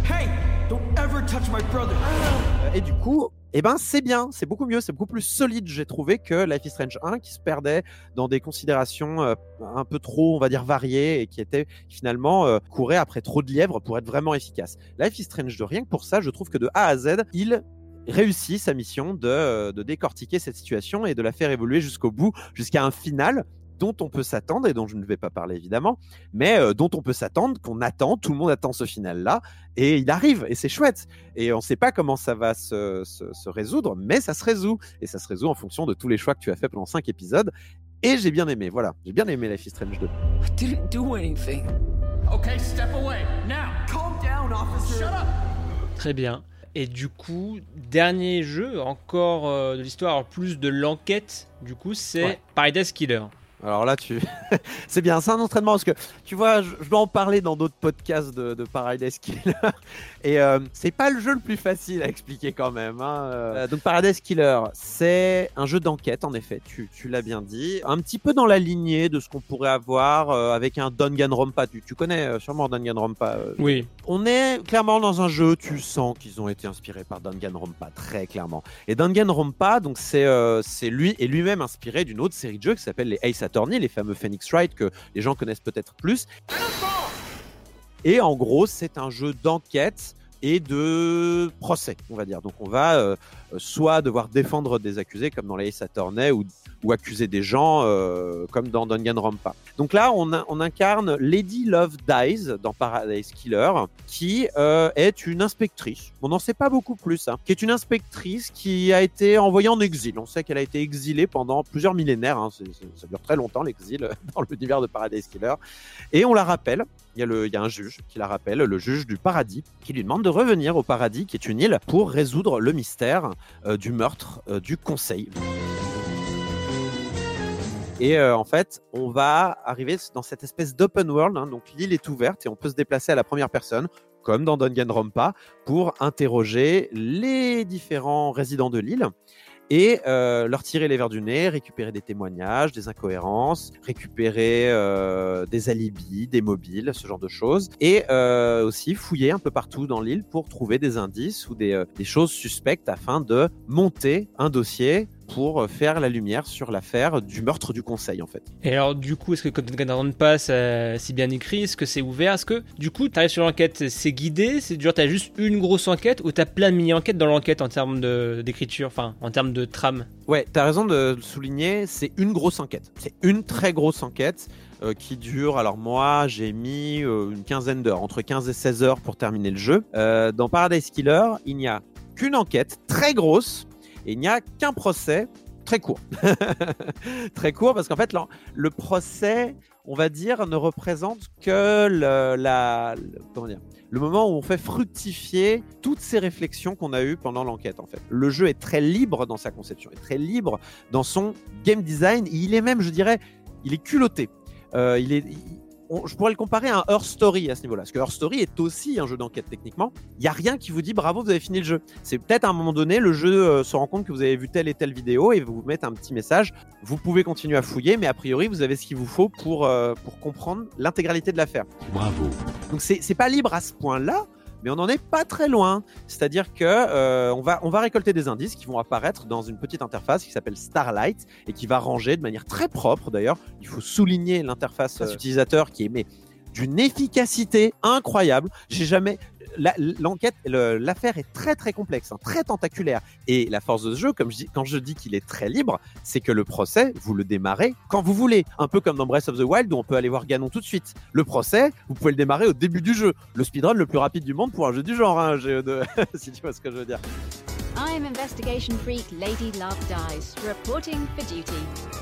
Hey, don't ever touch my brother. Et du coup, eh ben c'est bien, c'est beaucoup mieux, c'est beaucoup plus solide, j'ai trouvé, que Life is Strange 1 qui se perdait dans des considérations euh, un peu trop, on va dire, variées et qui était finalement euh, courait après trop de lièvres pour être vraiment efficace. Life is Strange 2, rien que pour ça, je trouve que de A à Z, il réussit sa mission de, de décortiquer cette situation et de la faire évoluer jusqu'au bout, jusqu'à un final dont on peut s'attendre et dont je ne vais pas parler évidemment, mais euh, dont on peut s'attendre, qu'on attend, tout le monde attend ce final-là, et il arrive, et c'est chouette. Et on ne sait pas comment ça va se, se, se, résoudre, mais ça se résout, et ça se résout en fonction de tous les choix que tu as fait pendant cinq épisodes. Et j'ai bien aimé, voilà, j'ai bien aimé Life is Strange 2. I didn't do anything. Okay, step away now. Calm down, officer. Shut up. Très bien. Et du coup, dernier jeu, encore euh, de l'histoire, plus de l'enquête, du coup, c'est ouais. Paradise Killer. Alors là, tu, *laughs* c'est bien, c'est un entraînement parce que tu vois, je, je dois en parler dans d'autres podcasts de, de Paradise Killer *laughs* et euh, c'est pas le jeu le plus facile à expliquer quand même. Hein. Euh, donc Paradise Killer, c'est un jeu d'enquête en effet, tu, tu l'as bien dit, un petit peu dans la lignée de ce qu'on pourrait avoir euh, avec un Danganronpa. Tu, tu connais euh, sûrement Danganronpa. oui. On est clairement dans un jeu, tu sens qu'ils ont été inspirés par Danganronpa très clairement. Et Danganronpa, donc c'est c'est lui et lui-même inspiré d'une autre série de jeux qui s'appelle les Ace Les fameux Phoenix Wright que les gens connaissent peut-être plus. Et en gros, c'est un jeu d'enquête et de procès, on va dire. Donc on va euh, soit devoir défendre des accusés comme dans les Attorney ou, accuser des gens euh, comme dans Danganronpa. Donc là, on, incarne Lady Love Dies dans Paradise Killer, qui euh, est une inspectrice. On n'en sait pas beaucoup plus, hein, qui est une inspectrice qui a été envoyée en exil. On sait qu'elle a été exilée pendant plusieurs millénaires. Hein. Ça dure très longtemps l'exil *laughs* dans l'univers de Paradise Killer. Et on la rappelle. Il y, il y a un juge qui la rappelle, le juge du paradis, qui lui demande revenir au paradis, qui est une île, pour résoudre le mystère euh, du meurtre euh, du conseil. Et euh, en fait, on va arriver dans cette espèce d'open world. Hein, donc l'île est ouverte et on peut se déplacer à la première personne, comme dans Danganronpa, pour interroger les différents résidents de l'île et euh, leur tirer les verres du nez, récupérer des témoignages, des incohérences, récupérer euh, des alibis, des mobiles, ce genre de choses, et euh, aussi fouiller un peu partout dans l'île pour trouver des indices ou des, euh, des choses suspectes afin de monter un dossier pour faire la lumière sur l'affaire du meurtre du conseil en fait. Et alors du coup, est-ce que quand Danganronpa passe euh, si bien écrit, est-ce que c'est ouvert? Est-ce que du coup, tu arrives sur l'enquête, c'est guidé? C'est genre t'as juste une grosse enquête ou t'as plein de mini-enquêtes dans l'enquête en termes d'écriture, enfin en termes de trame? Ouais, t'as raison de le souligner, c'est une grosse enquête. C'est une très grosse enquête. Euh, qui dure, alors moi j'ai mis euh, une quinzaine d'heures, entre 15 et 16 heures pour terminer le jeu. Euh, dans Paradise Killer, il n'y a qu'une enquête très grosse et il n'y a qu'un procès très court. *laughs* très court parce qu'en fait, le, procès, on va dire, ne représente que le, moment où on fait fructifier toutes ces réflexions qu'on a eues pendant l'enquête. En fait, le jeu est très libre dans sa conception, est très libre dans son game design. Il est même, je dirais, il est culotté. Euh, il est, on, je pourrais le comparer à un Her Story à ce niveau-là. Parce que Her Story est aussi un jeu d'enquête techniquement. Il n'y a rien qui vous dit bravo, vous avez fini le jeu. C'est peut-être à un moment donné, le jeu euh, se rend compte que vous avez vu telle et telle vidéo et vous met un petit message. Vous pouvez continuer à fouiller, mais a priori, vous avez ce qu'il vous faut pour, euh, pour comprendre l'intégralité de l'affaire. Bravo. Donc c'est pas libre à ce point-là mais on n'en est pas très loin. C'est-à-dire que euh, on, va, on va récolter des indices qui vont apparaître dans une petite interface qui s'appelle Starlight et qui va ranger de manière très propre d'ailleurs. Il faut souligner l'interface euh, utilisateur qui émet d'une efficacité incroyable. J'ai jamais l'enquête, la, l'affaire est très très complexe, hein, très tentaculaire. Et la force de ce jeu, comme quand je dis qu'il est très libre, c'est que le procès, vous le démarrez quand vous voulez. Un peu comme dans Breath of the Wild où on peut aller voir Ganon tout de suite. Le procès, vous pouvez le démarrer au début du jeu. Le speedrun le plus rapide du monde pour un jeu du genre, hein, de... *laughs* si tu vois ce que je veux dire. Investigation freak Lady Love Dies, reporting for duty.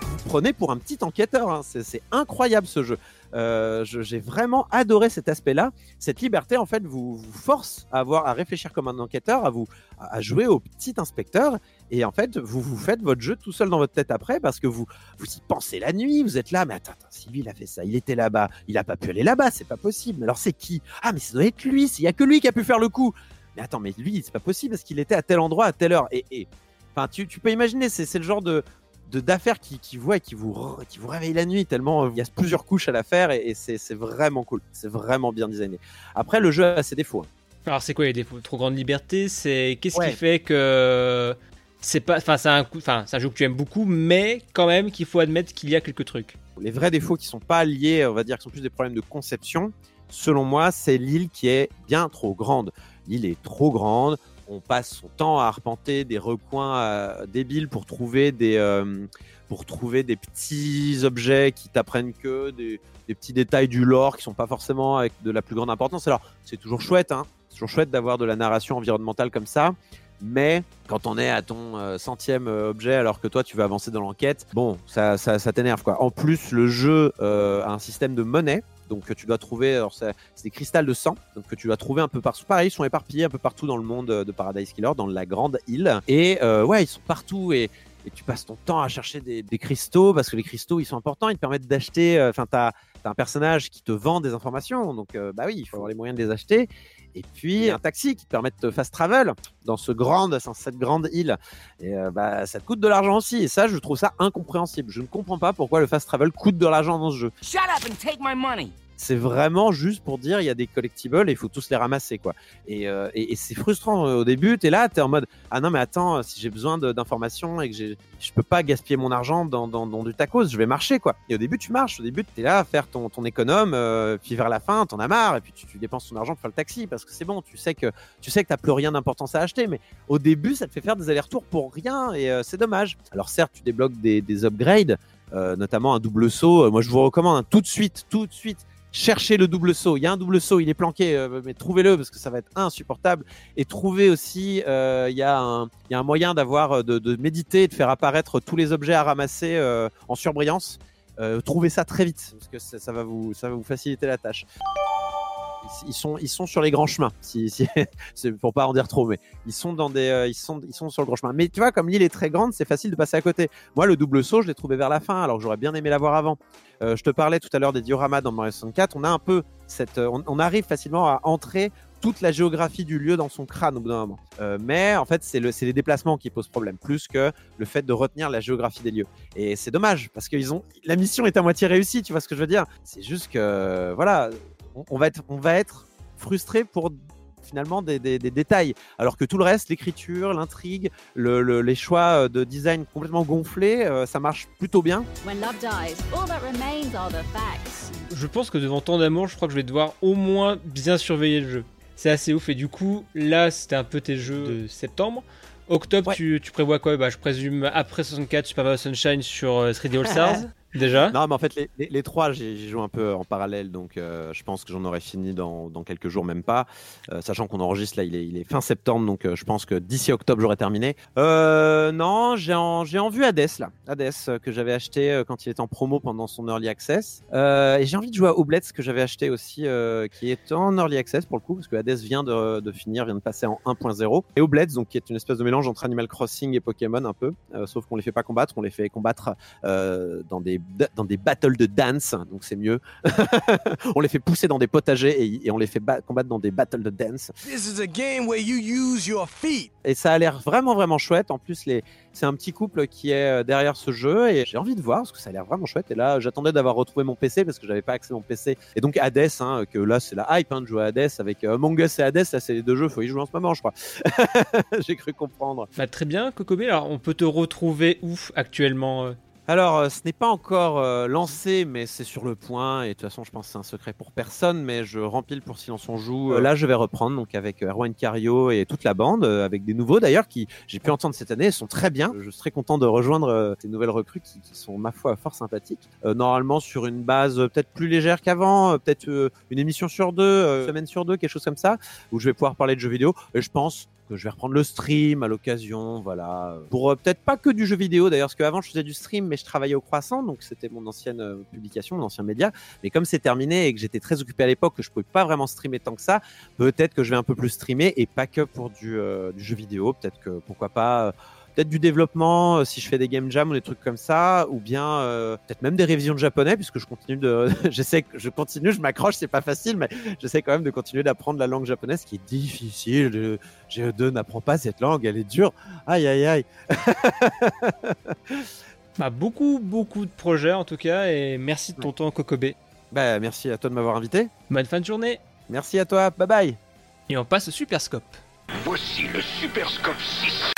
Vous prenez pour un petit enquêteur, hein. c'est incroyable ce jeu. Euh, J'ai vraiment adoré cet aspect-là. Cette liberté, en fait, vous, force à avoir à réfléchir comme un enquêteur, à vous à jouer au petit inspecteur. Et en fait, vous vous faites votre jeu tout seul dans votre tête après parce que vous vous y pensez la nuit. Vous êtes là, mais attends, attends si lui il a fait ça, il était là-bas, il a pas pu aller là-bas, c'est pas possible. Alors c'est qui? Ah, mais ça doit être lui. Il y a que lui qui a pu faire le coup. Mais attends, mais lui, c'est pas possible parce qu'il était à tel endroit à telle heure. Et, et enfin, tu, tu peux imaginer, c'est le genre de d'affaires qui, et qui vous, qui vous réveillent la nuit tellement euh, il y a plusieurs couches à l'affaire et, et c'est vraiment cool. C'est vraiment bien designé. Après, le jeu a ses défauts. hein. Alors c'est quoi les défauts Trop grande liberté, c'est qu'est-ce Ouais. qui fait que c'est pas, enfin c'est un coup, enfin c'est un jeu que tu aimes beaucoup, mais quand même qu'il faut admettre qu'il y a quelques trucs. Les vrais défauts qui sont pas liés, on va dire, qui sont plus des problèmes de conception, selon moi, c'est l'île qui est bien trop grande. L'île est trop grande. On passe son temps à arpenter des recoins euh, débiles pour trouver des, euh, pour trouver des petits objets qui t'apprennent que des, petits détails du lore qui sont pas forcément de la plus grande importance. Alors, c'est toujours chouette, hein. C'est toujours chouette d'avoir de la narration environnementale comme ça. Mais quand on est à ton euh, centième objet alors que toi tu veux avancer dans l'enquête, bon, ça, ça, t'énerve quoi. En plus, le jeu a un système de monnaie. Donc que tu dois trouver, alors c'est des cristals de sang, donc que tu dois trouver un peu partout. Pareil, ils sont éparpillés un peu partout dans le monde euh, de Paradise Killer, dans la grande île. Et euh, ouais, ils sont partout et, et tu passes ton temps à chercher des, des cristaux parce que les cristaux ils sont importants, ils te permettent d'acheter. euh, Enfin, as un personnage qui te vend des informations, donc euh, bah oui, il faut avoir les moyens de les acheter. Et puis un taxi qui te permet de fast travel dans ce grande, dans cette grande île. Et euh, bah ça te coûte de l'argent aussi. Et ça, je trouve ça incompréhensible. Je ne comprends pas pourquoi le fast travel coûte de l'argent dans ce jeu. Shut up and take my money. C'est vraiment juste pour dire il y a des collectibles et il faut tous les ramasser quoi. Et, euh, et, c'est frustrant euh, au début. T'es là, t'es en mode ah non mais attends si j'ai besoin d'informations et que je peux pas gaspiller mon argent dans, dans, dans du tacos, je vais marcher quoi. Et au début tu marches, au début t'es là à faire ton, ton économe, euh, puis vers la fin t'en as marre et puis tu, tu dépenses ton argent pour faire le taxi parce que c'est bon, tu sais que tu sais que t'as plus rien d'importance à acheter, mais au début ça te fait faire des allers-retours pour rien et euh, c'est dommage. Alors certes tu débloques des, des upgrades, euh, notamment un double saut. Euh, Moi je vous recommande hein, tout de suite, tout de suite cherchez le double saut. Il y a un double saut, il est planqué, euh, mais trouvez-le parce que ça va être insupportable. Et trouvez aussi, euh, il y, a un- il y a un moyen d'avoir euh, de, de méditer de faire apparaître tous les objets à ramasser en surbrillance. Trouvez ça très vite parce que ça, ça va vous, ça va vous faciliter la tâche. Ils- Ils sont, ils sont sur les grands chemins, si, si, *laughs* pour pas en dire trop, mais ils sont dans des, euh, ils sont, ils sont sur le grand chemin. Mais tu vois, comme l'île est très grande, c'est facile de passer à côté. Moi, le double saut, je l'ai trouvé vers la fin, alors que j'aurais bien aimé l'avoir avant. Euh, je te parlais tout à l'heure des dioramas dans Mario 64. On a un peu cette, euh, on, arrive facilement à entrer toute la géographie du lieu dans son crâne au bout d'un moment. Mais en fait, c'est le, les déplacements qui posent problème, plus que le fait de retenir la géographie des lieux. Et c'est dommage parce qu'ils ont, la mission est à moitié réussie. Tu vois ce que je veux dire C'est juste que, voilà, on, on va être, on va être frustré pour finalement des, des- des détails. Alors que tout le reste, l'écriture, l'intrigue, le- le- les choix de design complètement gonflés, euh, ça marche plutôt bien. When love dies, all that remains are the facts. Je pense que devant tant d'amour, je crois que je vais devoir au moins bien surveiller le jeu. C'est assez ouf et du coup, là, c'était un peu tes jeux de septembre. Octobre, tu, tu prévois quoi? Bah, Je présume après 64 Super Mario Sunshine sur euh, 3D All Stars. *laughs* Déjà? Non, mais en fait, les, les- les trois, j'y joue un peu en parallèle, donc euh, je pense que j'en aurai fini dans, dans quelques jours, même pas. Euh, sachant qu'on enregistre là, il est, il est fin septembre, donc euh, je pense que d'ici octobre, j'aurai terminé. Euh, non, j'ai en, j'ai en vue Hades, là. Hades, euh, que j'avais acheté euh, quand il était en promo pendant son Early Access. Euh, et j'ai envie de jouer à Oblets, que j'avais acheté aussi, qui est en Early Access pour le coup, parce que Hades vient de, de finir, vient de passer en 1.0. Et Oblets, donc qui est une espèce de mélange entre Animal Crossing et Pokémon un peu, sauf qu'on les fait pas combattre, on les fait combattre dans des dans des battles de dance, donc c'est mieux. *laughs* on les fait pousser dans des potagers et, et on les fait ba- combattre dans des battles de dance. This is a game where you use your feet. Et ça a l'air vraiment vraiment chouette. En plus, les... c'est un petit couple qui est euh, derrière ce jeu et j'ai envie de voir parce que ça a l'air vraiment chouette. Et là, j'attendais d'avoir retrouvé mon PC parce que j'avais pas accès à mon PC. Et donc Hades, hein, que là c'est la hype hein, de jouer à Hades avec euh, Among Us et Hades. Là, c'est les deux jeux, faut y jouer en ce moment, je crois. *laughs* j'ai cru comprendre. Bah, très bien, Kokobé. Alors, on peut te retrouver où actuellement euh? Alors, euh, ce n'est pas encore euh, lancé, mais c'est sur le point. Et de toute façon, je pense que c'est un secret pour personne. Mais je rempile pour Silence on joue. Euh, là, je vais reprendre donc avec euh, Erwan Cario et toute la bande, avec des nouveaux d'ailleurs qui j'ai pu entendre cette année. Sont très bien. Je suis content de rejoindre ces nouvelles recrues qui, qui sont ma foi fort sympathiques. Normalement sur une base peut-être plus légère qu'avant, peut-être une émission sur deux, euh, semaine sur deux, quelque chose comme ça, où je vais pouvoir parler de jeux vidéo. Et je pense que je vais reprendre le stream à l'occasion, voilà. Pour euh, peut-être pas que du jeu vidéo d'ailleurs, parce qu'avant je faisais du stream, mais je travaillais au Croissant, donc c'était mon ancienne euh, publication, mon ancien média. Mais comme c'est terminé et que j'étais très occupé à l'époque, que je pouvais pas vraiment streamer tant que ça, peut-être que je vais un peu plus streamer et pas que pour du, euh, du jeu vidéo. Peut-être que pourquoi pas. Peut-être du développement euh, si je fais des game jams ou des trucs comme ça, ou bien euh, peut-être même des révisions de japonais puisque je continue de, *laughs* j'essaie je continue, je m'accroche, c'est pas facile, mais j'essaie quand même de continuer d'apprendre la langue japonaise, qui est difficile. Le GE2 n'apprend pas cette langue, elle est dure. Aïe aïe aïe. *laughs* Bah, beaucoup, beaucoup de projets en tout cas, et merci de ton temps, Kokobe. Bah, merci à toi de m'avoir invité. Bonne fin de journée. Merci à toi, bye bye. Et on passe au Super Scope. Voici le Super Scope 6.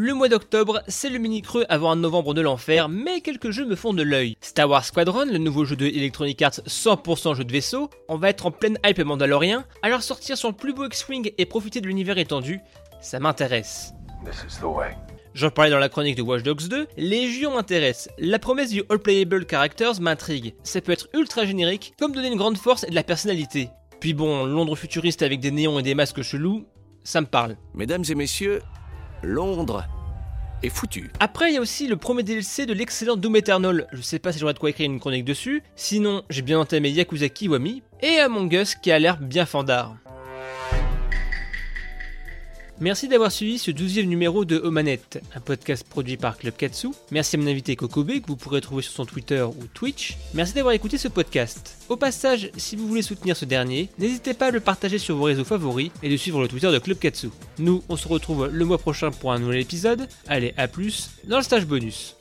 Le mois d'octobre, c'est le mini creux avant un novembre de l'enfer, mais quelques jeux me font de l'œil. Star Wars Squadron, le nouveau jeu de Electronic Arts 100% jeu de vaisseau, on va être en pleine hype mandalorien, alors sortir son plus beau X-Wing et profiter de l'univers étendu, ça m'intéresse. This is the way. J'en parlais dans la chronique de Watch Dogs 2, Légion m'intéresse. La promesse du All Playable Characters m'intrigue. Ça peut être ultra générique, comme donner une grande force et de la personnalité. Puis bon, Londres futuriste avec des néons et des masques chelous, ça me parle. Mesdames et messieurs, Londres est foutu. Après, il y a aussi le premier DLC de l'excellent Doom Eternal. Je sais pas si j'aurai de quoi écrire une chronique dessus. Sinon, j'ai bien entamé Yakuza Kiwami et Among Us qui a l'air bien fandard. Merci d'avoir suivi ce 12e numéro de Omanette, un podcast produit par Club Katsu. Merci à mon invité Kokobe que vous pourrez trouver sur son Twitter ou Twitch. Merci d'avoir écouté ce podcast. Au passage, si vous voulez soutenir ce dernier, n'hésitez pas à le partager sur vos réseaux favoris et de suivre le Twitter de Club Katsu. Nous, on se retrouve le mois prochain pour un nouvel épisode. Allez, à plus dans le stage bonus.